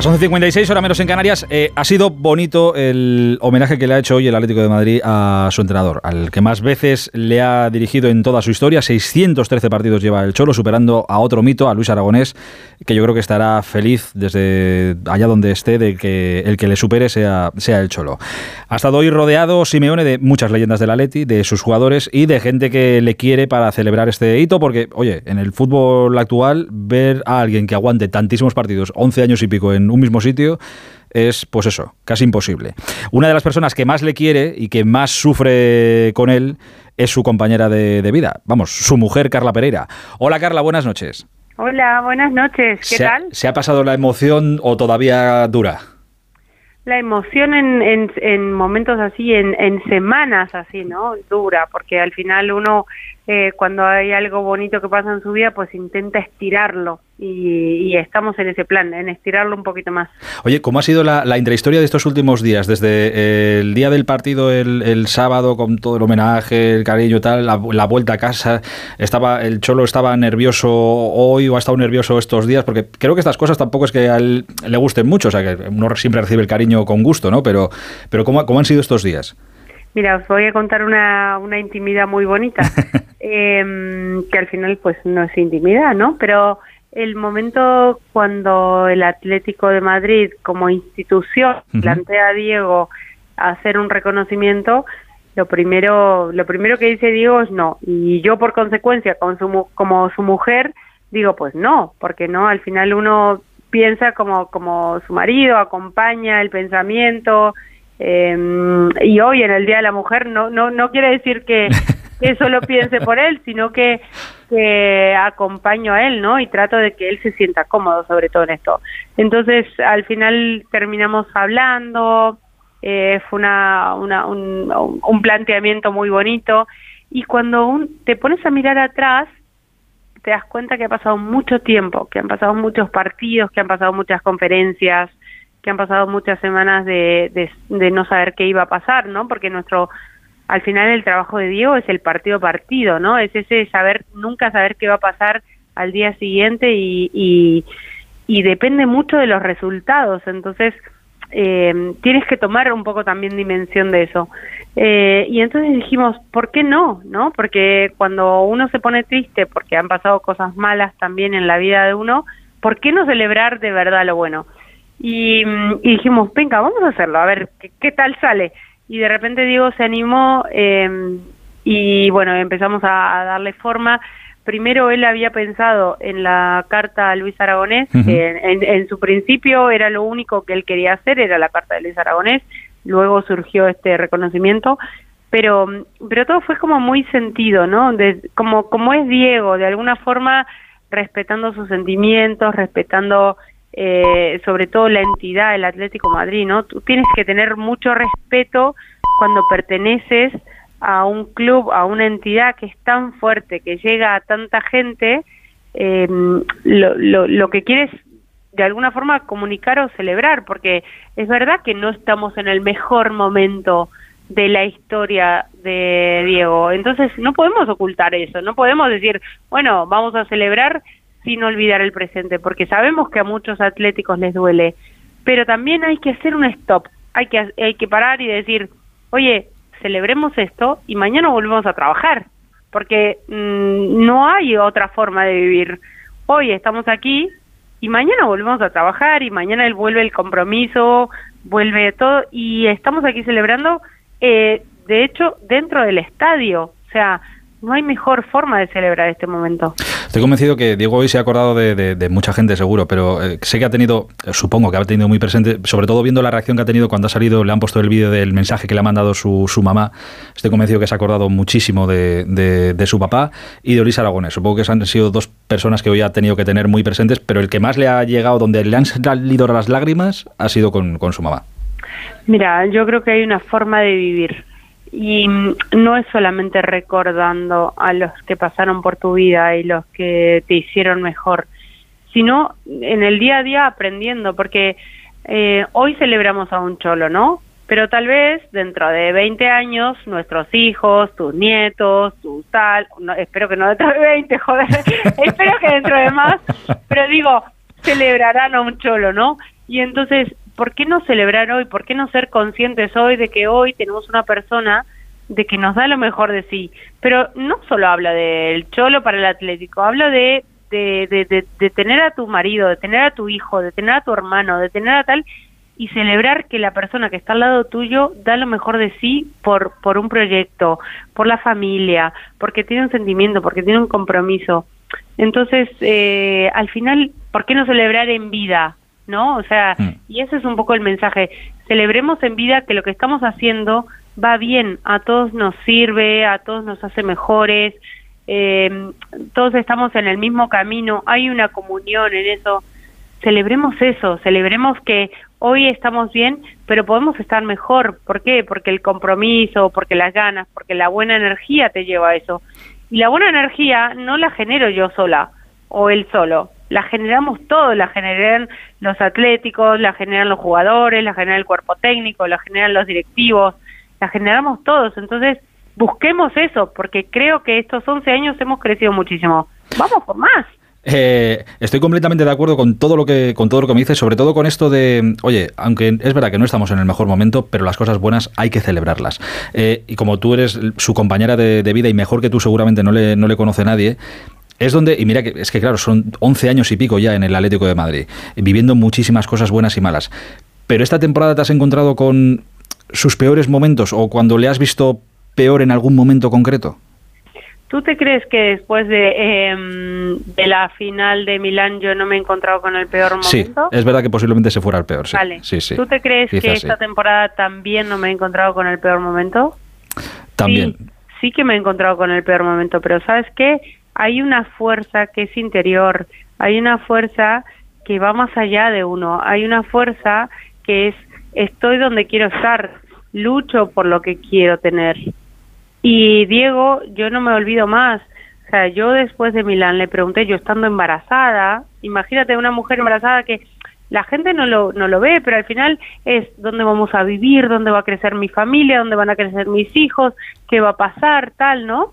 Las 11.56, hora menos en Canarias. Eh, ha sido bonito el homenaje que le ha hecho hoy el Atlético de Madrid a su entrenador, al que más veces le ha dirigido en toda su historia. 613 partidos lleva el Cholo, superando a otro mito, a Luis Aragonés, que yo creo que estará feliz desde allá donde esté de que el que le supere sea, sea el Cholo. Ha estado hoy rodeado Simeone de muchas leyendas del Atleti, de sus jugadores y de gente que le quiere para celebrar este hito, porque, oye, en el fútbol actual, ver a alguien que aguante tantísimos partidos, 11 años y pico en en un mismo sitio es, pues eso, casi imposible. Una de las personas que más le quiere y que más sufre con él es su compañera de, vida, vamos, su mujer Carla Pereira. Hola Carla, buenas noches. Hola, buenas noches, ¿qué tal? ¿Se ha pasado la emoción o todavía dura? La emoción en, en, momentos así, en, en semanas así, ¿no? Dura, porque al final uno eh, cuando hay algo bonito que pasa en su vida, pues intenta estirarlo y, estamos en ese plan, en estirarlo un poquito más. Oye, ¿cómo ha sido la, intrahistoria de estos últimos días? Desde eh, el día del partido, el, sábado, con todo el homenaje, el cariño y tal, la, vuelta a casa, estaba el Cholo estaba nervioso hoy o ha estado nervioso estos días, porque creo que estas cosas tampoco es que a él le gusten mucho, o sea, que uno siempre recibe el cariño con gusto, ¿no? Pero, pero ¿cómo, cómo han sido estos días? Mira, os voy a contar una, una intimidad muy bonita, eh, que al final pues no es intimidad, ¿no? Pero el momento cuando el Atlético de Madrid como institución plantea a Diego hacer un reconocimiento, lo primero, lo primero que dice Diego es no. Y yo por consecuencia, con su, como su mujer, digo pues no, porque no, al final uno piensa como, como su marido, acompaña el pensamiento, eh, y hoy en el Día de la Mujer no, no, no quiere decir que, eso lo piense por él, sino que, que acompaño a él, ¿no? Y trato de que él se sienta cómodo sobre todo en esto. Entonces, al final terminamos hablando, eh, fue una, una, un, un, planteamiento muy bonito y cuando un, te pones a mirar atrás, te das cuenta que ha pasado mucho tiempo, que han pasado muchos partidos, que han pasado muchas conferencias, que han pasado muchas semanas de, de, no saber qué iba a pasar, ¿no? Porque nuestro, al final el trabajo de Diego es el partido partido, ¿no? Es ese saber, nunca saber qué va a pasar al día siguiente y, y, y depende mucho de los resultados, entonces eh, tienes que tomar un poco también dimensión de eso. Eh, y entonces dijimos, ¿por qué no? ¿No? Porque cuando uno se pone triste porque han pasado cosas malas también en la vida de uno, ¿por qué no celebrar de verdad lo bueno? Y, dijimos, venga, vamos a hacerlo, a ver qué, tal sale. Y de repente Diego se animó eh, y bueno, empezamos a, darle forma. Primero él había pensado en la carta a Luis Aragonés, que en, su principio era lo único que él quería hacer, era la carta de Luis Aragonés, luego surgió este reconocimiento, pero, pero todo fue como muy sentido, ¿no? De, como, como es Diego, de alguna forma respetando sus sentimientos, respetando eh, sobre todo la entidad del Atlético Madrid, ¿no? Tú tienes que tener mucho respeto cuando perteneces a un club, a una entidad que es tan fuerte, que llega a tanta gente, eh, lo, lo, lo que quieres de alguna forma comunicar o celebrar, porque es verdad que no estamos en el mejor momento de la historia de Diego. Entonces no podemos ocultar eso, no podemos decir, bueno, vamos a celebrar sin olvidar el presente, porque sabemos que a muchos atléticos les duele, pero también hay que hacer un stop, hay que, hay que parar y decir, oye, celebremos esto y mañana volvemos a trabajar, porque mm, no hay otra forma de vivir. Hoy estamos aquí y mañana volvemos a trabajar y mañana él vuelve el compromiso, vuelve todo y estamos aquí celebrando, eh, de hecho, dentro del estadio, o sea, no hay mejor forma de celebrar este momento. Estoy convencido que Diego hoy se ha acordado de, mucha gente, seguro, pero eh, sé que ha tenido, eh, supongo que ha tenido muy presente, sobre todo viendo la reacción que ha tenido cuando ha salido, le han puesto el vídeo del mensaje que le ha mandado su, su mamá. Estoy convencido que se ha acordado muchísimo de, su papá y de Luis Aragones. Supongo que han sido dos personas que hoy ha tenido que tener muy presentes, pero el que más le ha llegado, donde le han salido las lágrimas, ha sido con, con su mamá. Mira, yo creo que hay una forma de vivir y no es solamente recordando a los que pasaron por tu vida y los que te hicieron mejor, sino en el día a día aprendiendo, porque eh, hoy celebramos a un cholo, ¿no? Pero tal vez dentro de 20 años nuestros hijos, tus nietos, tu tal, no, espero que no dentro de 20, joder, espero que dentro de más, pero digo, celebrarán a un cholo, ¿no? Y entonces, ¿por qué no celebrar hoy? ¿Por qué no ser conscientes hoy de que hoy tenemos una persona de que nos da lo mejor de sí? Pero no solo habla del cholo para el atlético, habla de de, de, de, tener a tu marido, de tener a tu hijo, de tener a tu hermano, de tener a tal y celebrar que la persona que está al lado tuyo da lo mejor de sí por, por un proyecto, por la familia, porque tiene un sentimiento, porque tiene un compromiso. Entonces, eh, al final, ¿por qué no celebrar en vida? ¿No? O sea, mm. Y ese es un poco el mensaje. Celebremos en vida que lo que estamos haciendo va bien, a todos nos sirve, a todos nos hace mejores, eh, todos estamos en el mismo camino, hay una comunión en eso. Celebremos eso, celebremos que hoy estamos bien, pero podemos estar mejor. ¿Por qué? Porque el compromiso, porque las ganas, porque la buena energía te lleva a eso. Y la buena energía no la genero yo sola o él solo, la generamos todos, la generan los atléticos, la generan los jugadores, la genera el cuerpo técnico, la generan los directivos, la generamos todos. Entonces, busquemos eso, porque creo que estos 11 años hemos crecido muchísimo. Vamos por más. Eh, estoy completamente de acuerdo con todo lo que con todo lo que me dices, sobre todo con esto de, oye, aunque es verdad que no estamos en el mejor momento, pero las cosas buenas hay que celebrarlas. Eh, y como tú eres su compañera de, vida y mejor que tú seguramente no le, no le conoce nadie, es donde, y mira que es que claro, son 11 años y pico ya en el Atlético de Madrid, viviendo muchísimas cosas buenas y malas. Pero esta temporada te has encontrado con sus peores momentos o cuando le has visto peor en algún momento concreto? ¿Tú te crees que después de, em, de la final de Milán yo no me he encontrado con el peor momento? Sí, es verdad que posiblemente se fuera el peor. Sí. Vale. Sí, sí. ¿Tú te crees que esta temporada también no me he encontrado con el peor momento? También. Sí, sí que me he encontrado con el peor momento, pero ¿sabes qué? Hay una fuerza que es interior, hay una fuerza que va más allá de uno, hay una fuerza que es estoy donde quiero estar, lucho por lo que quiero tener. Y Diego, yo no me olvido más. O sea, yo después de Milán le pregunté, yo estando embarazada, imagínate una mujer embarazada que la gente no lo, no lo ve, pero al final es dónde vamos a vivir, dónde va a crecer mi familia, dónde van a crecer mis hijos, qué va a pasar, tal, ¿no?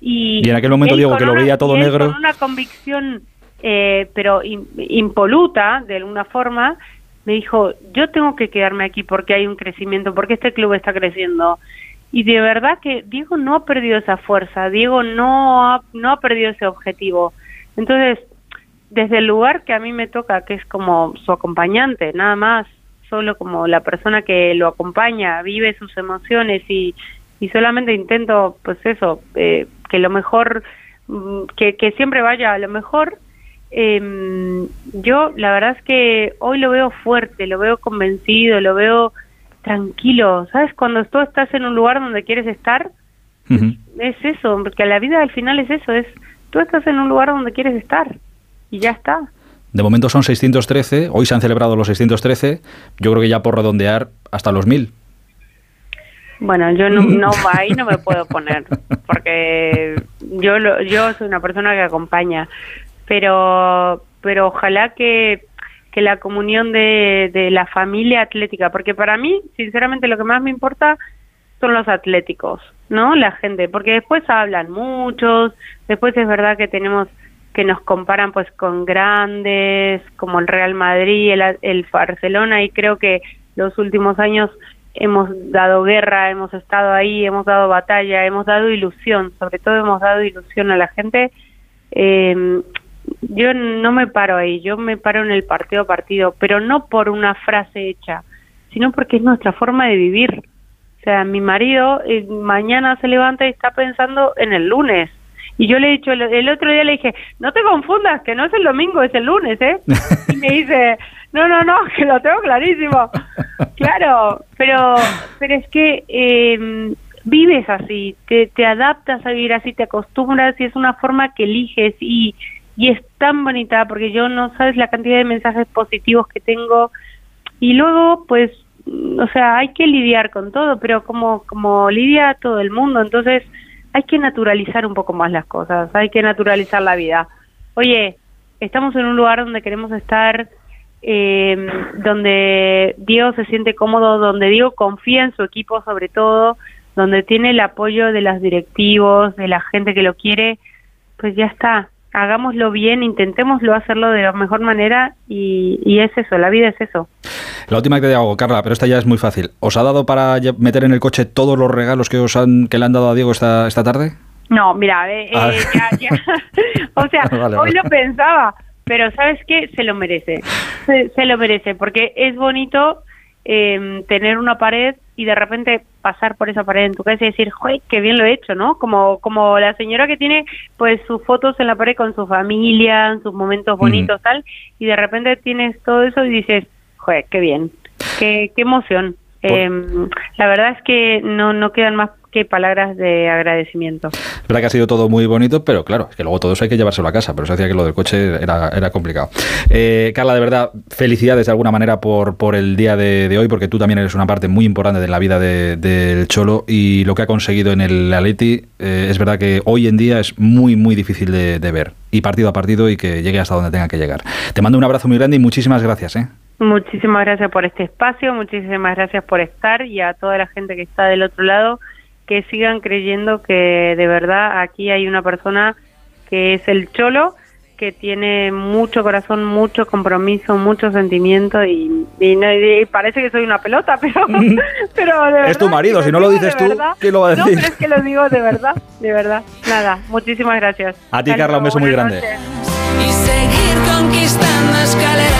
Y, en aquel momento, Diego, que lo veía todo negro. Con una convicción, eh, pero impoluta, de alguna forma, me dijo, yo tengo que quedarme aquí porque hay un crecimiento, porque este club está creciendo y de verdad que Diego no ha perdido esa fuerza, Diego no ha, no ha perdido ese objetivo. Entonces, desde el lugar que a mí me toca, que es como su acompañante, nada más, solo como la persona que lo acompaña, vive sus emociones y, y solamente intento, pues eso, eh, que lo mejor, mm, que, que siempre vaya a lo mejor. Eh, yo la verdad es que hoy lo veo fuerte, lo veo convencido, lo veo tranquilo, ¿sabes? Cuando tú estás en un lugar donde quieres estar, es eso, porque la vida al final es eso, es tú estás en un lugar donde quieres estar y ya está. De momento son 613, hoy se han celebrado los 613, yo creo que ya por redondear hasta los 1000. Bueno, yo no, no ahí no me puedo poner, porque yo yo soy una persona que acompaña, pero pero ojalá que que la comunión de, de la familia atlética, porque para mí, sinceramente, lo que más me importa son los atléticos, ¿no? La gente, porque después hablan muchos, después es verdad que tenemos que nos comparan pues con grandes como el Real Madrid, el, el Barcelona y creo que los últimos años hemos dado guerra, hemos estado ahí, hemos dado batalla, hemos dado ilusión, sobre todo hemos dado ilusión a la gente. Eh, yo no me paro ahí, yo me paro en el partido a partido, pero no por una frase hecha, sino porque es nuestra forma de vivir. O sea, mi marido eh, mañana se levanta y está pensando en el lunes. Y yo le he dicho, el, otro día le dije, no te confundas, que no es el domingo, es el lunes, ¿eh? Y me dice, no, no, no, que lo tengo clarísimo. Claro, pero, pero es que eh, vives así, te, te adaptas a vivir así, te acostumbras y es una forma que eliges y y es tan bonita porque yo no sabes la cantidad de mensajes positivos que tengo y luego pues o sea hay que lidiar con todo pero como como lidia todo el mundo entonces hay que naturalizar un poco más las cosas hay que naturalizar la vida oye estamos en un lugar donde queremos estar eh, donde Diego se siente cómodo donde Diego confía en su equipo sobre todo donde tiene el apoyo de los directivos de la gente que lo quiere pues ya está hagámoslo bien, intentémoslo hacerlo de la mejor manera y, y es eso, la vida es eso. La última que te hago, Carla, pero esta ya es muy fácil. ¿Os ha dado para meter en el coche todos los regalos que os han que le han dado a Diego esta, esta tarde? No, mira, eh, eh ah. ya, ya. o sea, hoy lo pensaba, pero ¿sabes qué? Se lo merece. Se, lo merece, porque es bonito eh, tener una pared y de repente pasar por esa pared en tu casa y decir, ¡joder, qué bien lo he hecho! ¿no? Como, como la señora que tiene pues sus fotos en la pared con su familia, sus momentos bonitos, tal, y de repente tienes todo eso y dices, ¡joder, qué bien! ¡Qué, qué emoción! Eh, la verdad es que no, no quedan más qué palabras de agradecimiento. Es verdad que ha sido todo muy bonito, pero claro, es que luego todo eso hay que llevárselo a casa, pero se decía que lo del coche era, era complicado. Eh, Carla, de verdad, felicidades de alguna manera por, por el día de, hoy, porque tú también eres una parte muy importante de la vida del Cholo y lo que ha conseguido en el Atleti eh, es verdad que hoy en día es muy, muy difícil de, de ver, y partido a partido y que llegue hasta donde tenga que llegar. Te mando un abrazo muy grande y muchísimas gracias. ¿eh? Muchísimas gracias por este espacio, muchísimas gracias por estar y a toda la gente que está del otro lado que sigan creyendo que de verdad aquí hay una persona que es el cholo, que tiene mucho corazón, mucho compromiso, mucho sentimiento y, parece que soy una pelota, pero, pero de verdad, es tu marido, si no lo dices tú, ¿qué lo va a decir? No, pero es que lo digo de verdad, de verdad. Nada, muchísimas gracias. A ti, Carla, un beso muy grande. Y seguir conquistando escaleras